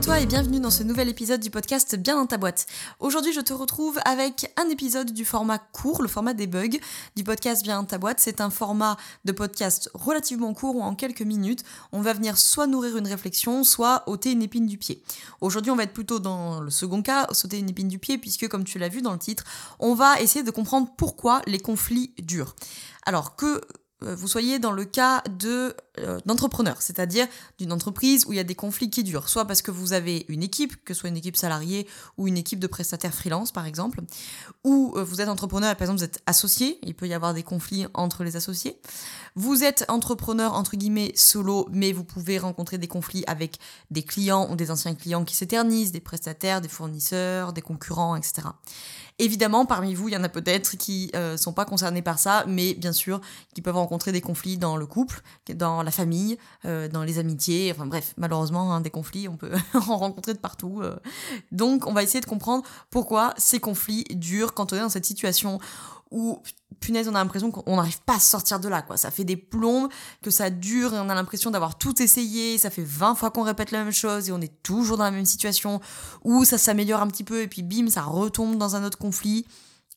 À toi et bienvenue dans ce nouvel épisode du podcast Bien dans ta boîte. Aujourd'hui, je te retrouve avec un épisode du format court, le format des bugs du podcast Bien dans ta boîte. C'est un format de podcast relativement court où en quelques minutes, on va venir soit nourrir une réflexion, soit ôter une épine du pied. Aujourd'hui, on va être plutôt dans le second cas, sauter une épine du pied, puisque comme tu l'as vu dans le titre, on va essayer de comprendre pourquoi les conflits durent. Alors que vous soyez dans le cas de euh, d'entrepreneur, c'est-à-dire d'une entreprise où il y a des conflits qui durent, soit parce que vous avez une équipe, que ce soit une équipe salariée ou une équipe de prestataires freelance par exemple, ou euh, vous êtes entrepreneur, par exemple vous êtes associé, il peut y avoir des conflits entre les associés. Vous êtes entrepreneur entre guillemets solo, mais vous pouvez rencontrer des conflits avec des clients ou des anciens clients qui s'éternisent, des prestataires, des fournisseurs, des concurrents, etc. Évidemment, parmi vous, il y en a peut-être qui ne sont pas concernés par ça, mais bien sûr, qui peuvent rencontrer des conflits dans le couple, dans la famille, euh, dans les amitiés, enfin bref, malheureusement, hein, des conflits, on peut en rencontrer de partout. Euh. Donc, on va essayer de comprendre pourquoi ces conflits durent quand on est dans cette situation où, punaise, on a l'impression qu'on n'arrive pas à sortir de là, quoi. Ça fait des plombes, que ça dure et on a l'impression d'avoir tout essayé, ça fait 20 fois qu'on répète la même chose et on est toujours dans la même situation, où ça s'améliore un petit peu et puis bim, ça retombe dans un autre conflit.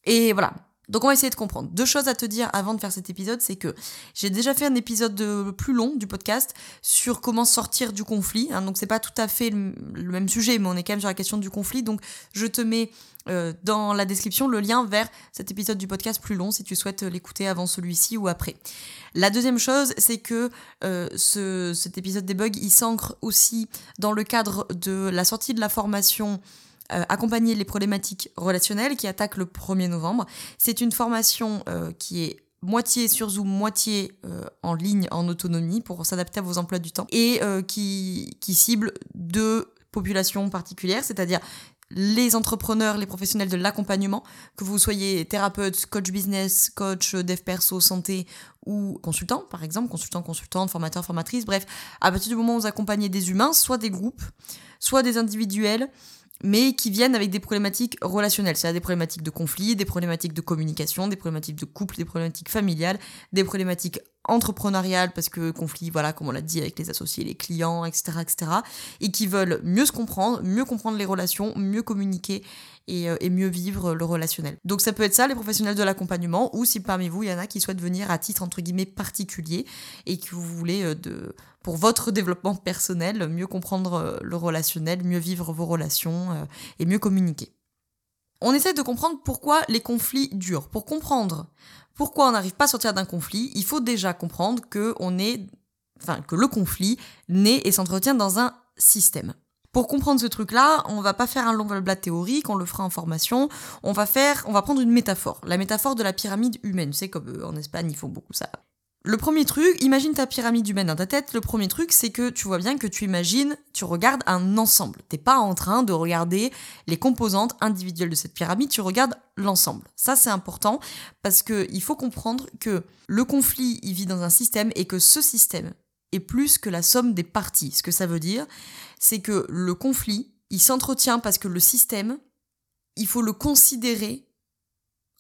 Et voilà, donc on va essayer de comprendre. Deux choses à te dire avant de faire cet épisode, c'est que j'ai déjà fait un épisode plus long du podcast sur comment sortir du conflit. Hein, donc c'est pas tout à fait le, même sujet, mais on est quand même sur la question du conflit. Donc je te mets euh, dans la description le lien vers cet épisode du podcast plus long si tu souhaites l'écouter avant celui-ci ou après. La deuxième chose, c'est que euh, ce, cet épisode des bugs, il s'ancre aussi dans le cadre de la sortie de la formation euh, accompagner les problématiques relationnelles qui attaque le 1er novembre. C'est une formation euh, qui est moitié sur Zoom, moitié euh, en ligne, en autonomie, pour s'adapter à vos emplois du temps, et qui, qui cible deux populations particulières, c'est-à-dire les entrepreneurs, les professionnels de l'accompagnement, que vous soyez thérapeute, coach business, coach dev perso, santé ou consultant, par exemple, consultant, consultante, formateur, formatrice, bref, à partir du moment où vous accompagnez des humains, soit des groupes, soit des individuels, mais qui viennent avec des problématiques relationnelles, c'est-à-dire des problématiques de conflit, des problématiques de communication, des problématiques de couple, des problématiques familiales, des problématiques entrepreneuriales, parce que conflit, voilà, comme on l'a dit, avec les associés, les clients, etc., etc., et qui veulent mieux se comprendre, mieux comprendre les relations, mieux communiquer euh, et, mieux vivre le relationnel. Donc ça peut être ça, les professionnels de l'accompagnement, ou si parmi vous, il y en a qui souhaitent venir à titre, entre guillemets, particulier, et que vous voulez euh, de pour votre développement personnel, mieux comprendre euh, le relationnel, mieux vivre vos relations et mieux communiquer. On essaie de comprendre pourquoi les conflits durent. Pour comprendre pourquoi on n'arrive pas à sortir d'un conflit, il faut déjà comprendre que on est, enfin, que le conflit naît et s'entretient dans un système. Pour comprendre ce truc-là, on va pas faire un long blabla théorique, on le fera en formation. On va faire, on va prendre une métaphore, la métaphore de la pyramide humaine. C'est comme euh, en Espagne, ils font beaucoup ça. Le premier truc, imagine ta pyramide humaine dans ta tête. Le premier truc, c'est que tu vois bien que tu imagines, tu regardes un ensemble. T'es pas en train de regarder les composantes individuelles de cette pyramide, tu regardes l'ensemble. Ça, c'est important parce que il faut comprendre que le conflit, il vit dans un système et que ce système est plus que la somme des parties. Ce que ça veut dire, c'est que le conflit, il s'entretient parce que le système, il faut le considérer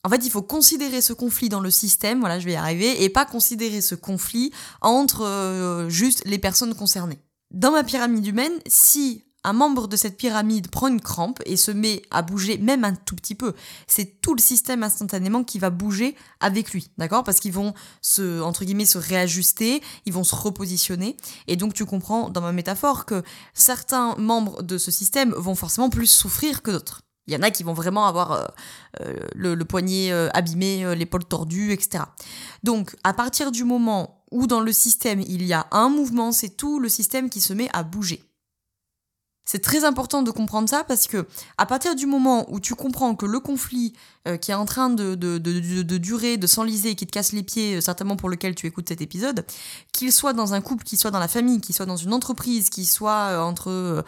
en fait, il faut considérer ce conflit dans le système, voilà, je vais y arriver, et pas considérer ce conflit entre euh, juste les personnes concernées. Dans ma pyramide humaine, si un membre de cette pyramide prend une crampe et se met à bouger même un tout petit peu, c'est tout le système instantanément qui va bouger avec lui, d'accord? Parce qu'ils vont se, entre guillemets, se réajuster, ils vont se repositionner, et donc tu comprends dans ma métaphore que certains membres de ce système vont forcément plus souffrir que d'autres. Il y en a qui vont vraiment avoir euh, euh, le, poignet euh, abîmé, l'épaule tordue, etc. Donc, à partir du moment où dans le système il y a un mouvement, c'est tout le système qui se met à bouger. C'est très important de comprendre ça parce que à partir du moment où tu comprends que le conflit euh, qui est en train de, de, de, durer, de s'enliser, qui te casse les pieds, euh, certainement pour lequel tu écoutes cet épisode, qu'il soit dans un couple, qu'il soit dans la famille, qu'il soit dans une entreprise, qu'il soit euh, entre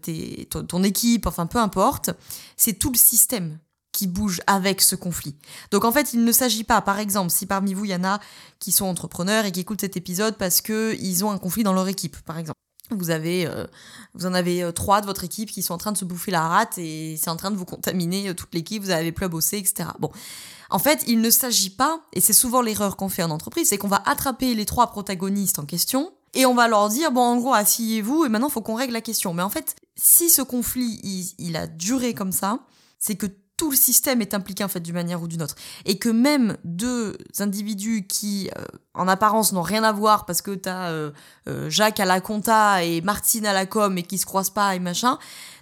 tes, ton équipe, enfin peu importe, c'est tout le système qui bouge avec ce conflit. Donc en fait, il ne s'agit pas, par exemple, si parmi vous il y en a qui sont entrepreneurs et qui écoutent cet épisode parce que ils ont un conflit dans leur équipe, par exemple vous avez, euh, vous en avez euh, trois de votre équipe qui sont en train de se bouffer la rate et c'est en train de vous contaminer euh, toute l'équipe, vous n'avez plus à bosser, etc. Bon. En fait, il ne s'agit pas, et c'est souvent l'erreur qu'on fait en entreprise, c'est qu'on va attraper les trois protagonistes en question et on va leur dire, bon, en gros, asseyez-vous et maintenant, faut qu'on règle la question. Mais en fait, si ce conflit, il a duré comme ça, c'est que tout le système est impliqué en fait d'une manière ou d'une autre et que même deux individus qui euh, en apparence n'ont rien à voir parce que t'as euh, euh, Jacques à la compta et Martine à la com et qui se croisent pas et machin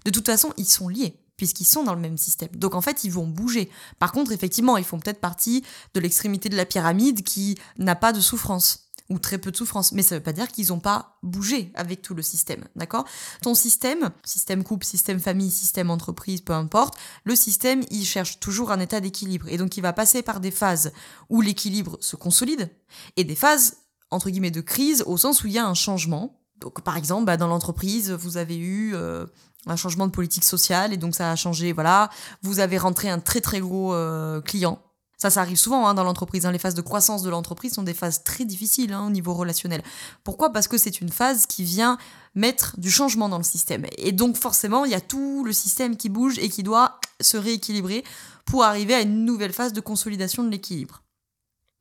de toute façon ils sont liés puisqu'ils sont dans le même système. Donc en fait, ils vont bouger. Par contre, effectivement, ils font peut-être partie de l'extrémité de la pyramide qui n'a pas de souffrance ou très peu de souffrance. Mais ça veut pas dire qu'ils n'ont pas bougé avec tout le système, d'accord? Ton système, système couple, système famille, système entreprise, peu importe, le système, il cherche toujours un état d'équilibre. Et donc, il va passer par des phases où l'équilibre se consolide et des phases, entre guillemets, de crise au sens où il y a un changement. Donc, par exemple, bah, dans l'entreprise, vous avez eu... Euh, un changement de politique sociale et donc ça a changé voilà vous avez rentré un très très gros euh, client ça, ça arrive souvent hein, dans l'entreprise. Hein. Les phases de croissance de l'entreprise sont des phases très difficiles hein, au niveau relationnel. Pourquoi? Parce que c'est une phase qui vient mettre du changement dans le système. Et donc forcément, il y a tout le système qui bouge et qui doit se rééquilibrer pour arriver à une nouvelle phase de consolidation de l'équilibre.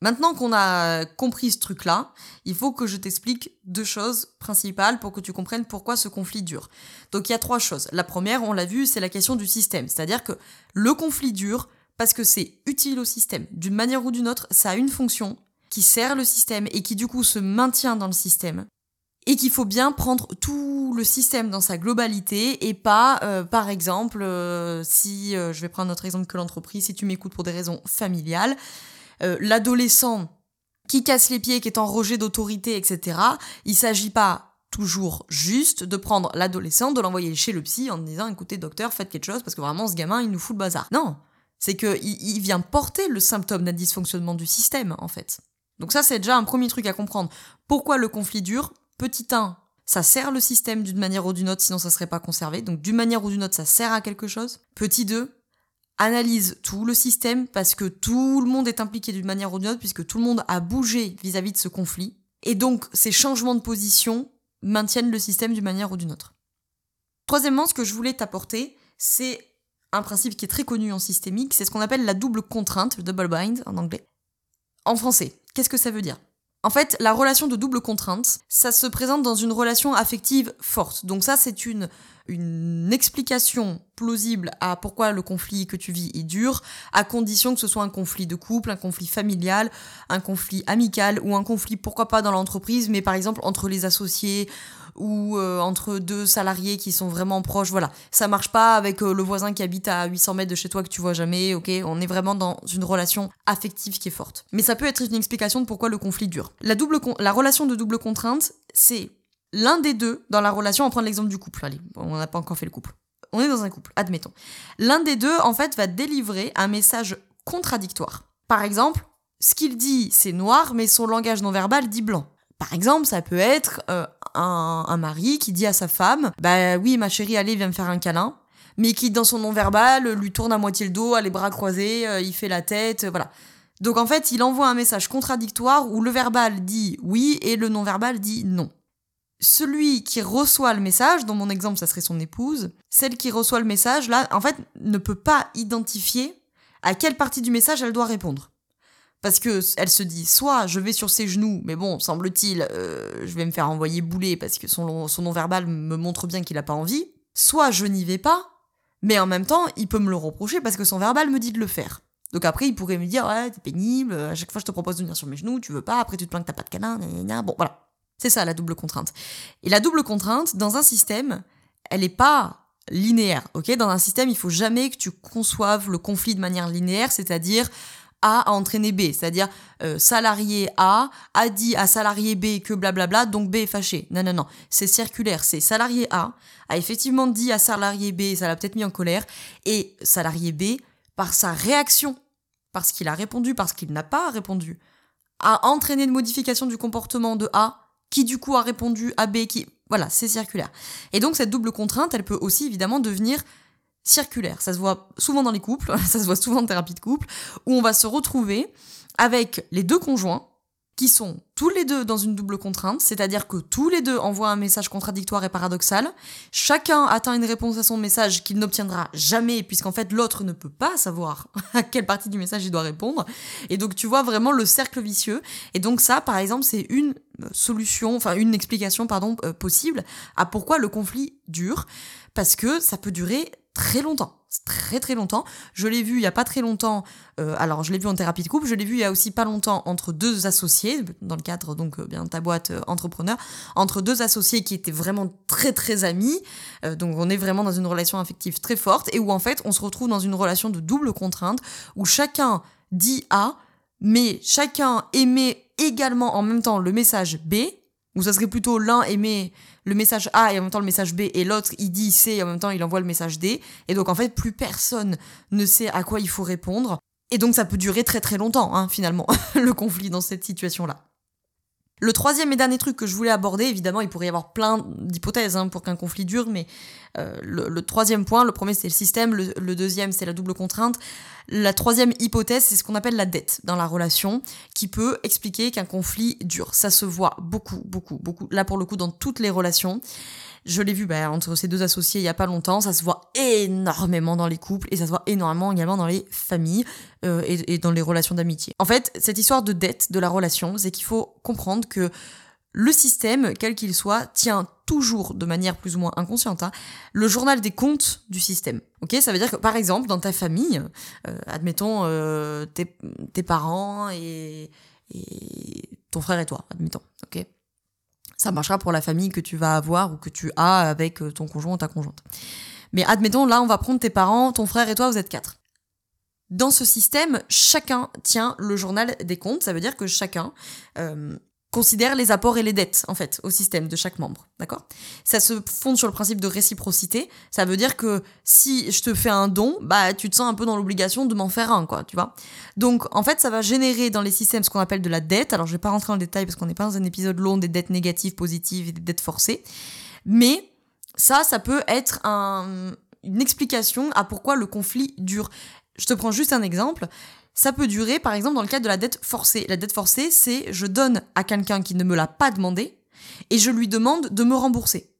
Maintenant qu'on a compris ce truc-là, il faut que je t'explique deux choses principales pour que tu comprennes pourquoi ce conflit dure. Donc il y a trois choses. La première, on l'a vu, c'est la question du système. C'est-à-dire que le conflit dure parce que c'est utile au système. D'une manière ou d'une autre, ça a une fonction qui sert le système et qui du coup se maintient dans le système. Et qu'il faut bien prendre tout le système dans sa globalité et pas, euh, par exemple, euh, si euh, je vais prendre notre exemple que l'entreprise, si tu m'écoutes pour des raisons familiales, l'adolescent qui casse les pieds, qui est en rejet d'autorité, etc. Il s'agit pas toujours juste de prendre l'adolescent, de l'envoyer chez le psy en disant écoutez docteur, faites quelque chose parce que vraiment ce gamin il nous fout le bazar. Non, c'est qu'il il vient porter le symptôme d'un dysfonctionnement du système, en fait. Donc ça, c'est déjà un premier truc à comprendre. Pourquoi le conflit dure? Petit 1, ça sert le système d'une manière ou d'une autre, sinon ça serait pas conservé. Donc d'une manière ou d'une autre, ça sert à quelque chose. Petit 2, analyse tout le système parce que tout le monde est impliqué d'une manière ou d'une autre, puisque tout le monde a bougé vis-à-vis -vis de ce conflit. Et donc ces changements de position maintiennent le système d'une manière ou d'une autre. Troisièmement, ce que je voulais t'apporter, c'est un principe qui est très connu en systémique, c'est ce qu'on appelle la double contrainte, le double bind en anglais. En français, qu'est-ce que ça veut dire? En fait, la relation de double contrainte, ça se présente dans une relation affective forte. Donc ça, c'est une, une explication plausible à pourquoi le conflit que tu vis est dur, à condition que ce soit un conflit de couple, un conflit familial, un conflit amical ou un conflit, pourquoi pas dans l'entreprise, mais par exemple entre les associés ou euh, entre deux salariés qui sont vraiment proches. Voilà, ça marche pas avec euh, le voisin qui habite à 800 mètres de chez toi que tu vois jamais. Ok, on est vraiment dans une relation affective qui est forte. Mais ça peut être une explication de pourquoi le conflit dure. La double, la relation de double contrainte, c'est l'un des deux dans la relation. On va l'exemple du couple. Allez, on n'a pas encore fait le couple. On est dans un couple, admettons. L'un des deux, en fait, va délivrer un message contradictoire. Par exemple, ce qu'il dit, c'est noir, mais son langage non verbal dit blanc. Par exemple, ça peut être euh, un, mari qui dit à sa femme Bah oui, ma chérie, allez, viens me faire un câlin. Mais qui, dans son non-verbal, lui tourne à moitié le dos, a les bras croisés, euh, il fait la tête, euh, voilà. Donc en fait, il envoie un message contradictoire où le verbal dit oui et le non-verbal dit non. Celui qui reçoit le message, dans mon exemple, ça serait son épouse, celle qui reçoit le message, là, en fait, ne peut pas identifier à quelle partie du message elle doit répondre. Parce que elle se dit, soit je vais sur ses genoux, mais bon, semble-t-il, euh, je vais me faire envoyer bouler parce que son, son non-verbal me montre bien qu'il n'a pas envie. Soit je n'y vais pas, mais en même temps, il peut me le reprocher parce que son verbal me dit de le faire. Donc après, il pourrait me dire, ouais, t'es pénible, à chaque fois je te propose de venir sur mes genoux, tu veux pas, après tu te plains que t'as pas de câlin, bon, voilà. C'est ça la double contrainte. Et la double contrainte, dans un système, elle n'est pas linéaire, ok? Dans un système, il faut jamais que tu conçoives le conflit de manière linéaire, c'est-à-dire a a entraîné B, c'est-à-dire euh, salarié A a dit à salarié B que blablabla, donc B est fâché. Non, non, non, c'est circulaire, c'est salarié A a effectivement dit à salarié B, ça l'a peut-être mis en colère, et salarié B, par sa réaction, parce qu'il a répondu, parce qu'il n'a pas répondu, a entraîné une modification du comportement de A, qui du coup a répondu à B, qui... Voilà, c'est circulaire. Et donc cette double contrainte, elle peut aussi évidemment devenir circulaire. Ça se voit souvent dans les couples, ça se voit souvent en thérapie de couple, où on va se retrouver avec les deux conjoints qui sont tous les deux dans une double contrainte, c'est-à-dire que tous les deux envoient un message contradictoire et paradoxal, chacun atteint une réponse à son message qu'il n'obtiendra jamais, puisqu'en fait l'autre ne peut pas savoir à quelle partie du message il doit répondre, et donc tu vois vraiment le cercle vicieux, et donc ça par exemple c'est une euh, solution, enfin une explication pardon euh, possible à pourquoi le conflit dure, parce que ça peut durer très longtemps très très longtemps. Je l'ai vu il y a pas très longtemps, euh, alors je l'ai vu en thérapie de couple, je l'ai vu il y a aussi pas longtemps entre deux associés, dans le cadre donc euh, bien ta boîte euh, entrepreneur, entre deux associés qui étaient vraiment très très amis, donc on est vraiment dans une relation affective très forte et où en fait on se retrouve dans une relation de double contrainte où chacun dit A, mais chacun émet également en même temps le message B, ou ça serait plutôt l'un émet le message A et en même temps le message B et l'autre il dit C et en même temps il envoie le message D. Et donc en fait plus personne ne sait à quoi il faut répondre. Et donc ça peut durer très très longtemps hein, finalement le conflit dans cette situation-là. Le troisième et dernier truc que je voulais aborder, évidemment, il pourrait y avoir plein d'hypothèses hein, pour qu'un conflit dure, mais euh, le, troisième point, le premier c'est le système, le, deuxième c'est la double contrainte, la troisième hypothèse c'est ce qu'on appelle la dette dans la relation, qui peut expliquer qu'un conflit dure. Ça se voit beaucoup, beaucoup, beaucoup, là pour le coup dans toutes les relations. Je l'ai vu bah, entre ces deux associés il y a pas longtemps, ça se voit énormément dans les couples et ça se voit énormément également dans les familles euh, et, dans les relations d'amitié. En fait, cette histoire de dette de la relation, c'est qu'il faut comprendre que le système, quel qu'il soit, tient toujours de manière plus ou moins inconsciente hein, le journal des comptes du système. Ok, ça veut dire que par exemple dans ta famille, euh, admettons euh, tes, tes, parents et, et ton frère et toi, admettons. Ok, ça marchera pour la famille que tu vas avoir ou que tu as avec euh, ton conjoint ou ta conjointe. Mais admettons, là, on va prendre tes parents, ton frère et toi, vous êtes quatre. Dans ce système, chacun tient le journal des comptes. Ça veut dire que chacun euh, considère les apports et les dettes, en fait, au système de chaque membre. D'accord? Ça se fonde sur le principe de réciprocité. Ça veut dire que si je te fais un don, bah, tu te sens un peu dans l'obligation de m'en faire un, quoi, tu vois? Donc, en fait, ça va générer dans les systèmes ce qu'on appelle de la dette. Alors, je vais pas rentrer dans le détail parce qu'on n'est pas dans un épisode long des dettes négatives, positives et des dettes forcées. Mais ça, ça peut être une explication à pourquoi le conflit dure. Je te prends juste un exemple. Ça peut durer, par exemple, dans le cadre de la dette forcée. La dette forcée, c'est je donne à quelqu'un qui ne me l'a pas demandé et je lui demande de me rembourser.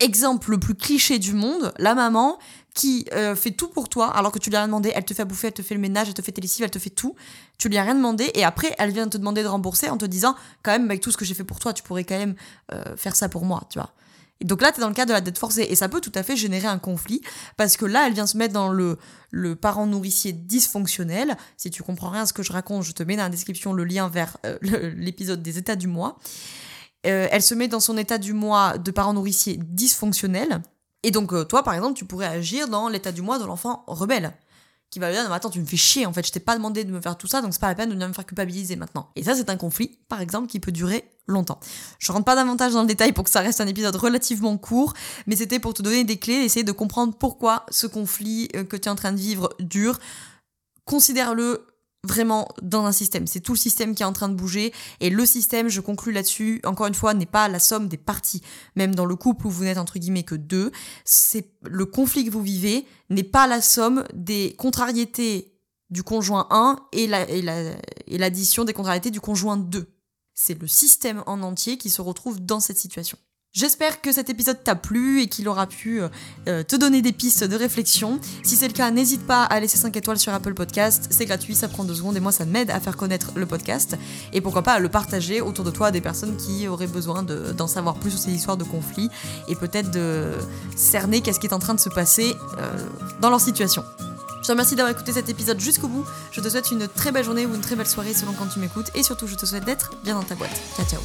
Exemple le plus cliché du monde, la maman qui euh, fait tout pour toi alors que tu lui as rien demandé, elle te fait bouffer, elle te fait le ménage, elle te fait tes lessives, elle te fait tout, tu lui as rien demandé et après elle vient te demander de rembourser en te disant quand même avec tout ce que j'ai fait pour toi, tu pourrais quand même euh, faire ça pour moi, tu vois. Et donc là, tu es dans le cas de la dette forcée. Et ça peut tout à fait générer un conflit, parce que là, elle vient se mettre dans le, le parent nourricier dysfonctionnel. Si tu comprends rien à ce que je raconte, je te mets dans la description le lien vers euh, l'épisode des états du mois. Euh, elle se met dans son état du mois de parent nourricier dysfonctionnel. Et donc, euh, toi, par exemple, tu pourrais agir dans l'état du mois de l'enfant rebelle qui va lui dire non, mais attends tu me fais chier en fait je t'ai pas demandé de me faire tout ça donc c'est pas la peine de me faire culpabiliser maintenant. Et ça c'est un conflit par exemple qui peut durer longtemps. Je rentre pas davantage dans le détail pour que ça reste un épisode relativement court mais c'était pour te donner des clés essayer de comprendre pourquoi ce conflit euh, que tu es en train de vivre dure. Considère-le vraiment dans un système. C'est tout le système qui est en train de bouger. Et le système, je conclus là-dessus, encore une fois, n'est pas la somme des parties. Même dans le couple où vous n'êtes entre guillemets que deux, c'est le conflit que vous vivez n'est pas la somme des contrariétés du conjoint 1 et l'addition la, et des contrariétés du conjoint 2. C'est le système en entier qui se retrouve dans cette situation. J'espère que cet épisode t'a plu et qu'il aura pu euh, euh, te donner des pistes de réflexion. Si c'est le cas, n'hésite pas à laisser 5 étoiles sur Apple Podcast. C'est gratuit, ça prend 2 secondes et moi ça m'aide à faire connaître le podcast. Et pourquoi pas à le partager autour de toi à des personnes qui auraient besoin d'en savoir plus sur ces histoires de conflits et peut-être de cerner qu'est-ce qui est en train de se passer euh, dans leur situation. Je te remercie d'avoir écouté cet épisode jusqu'au bout. Je te souhaite une très belle journée ou une très belle soirée selon quand tu m'écoutes. Et surtout, je te souhaite d'être bien dans ta boîte. Ciao, ciao.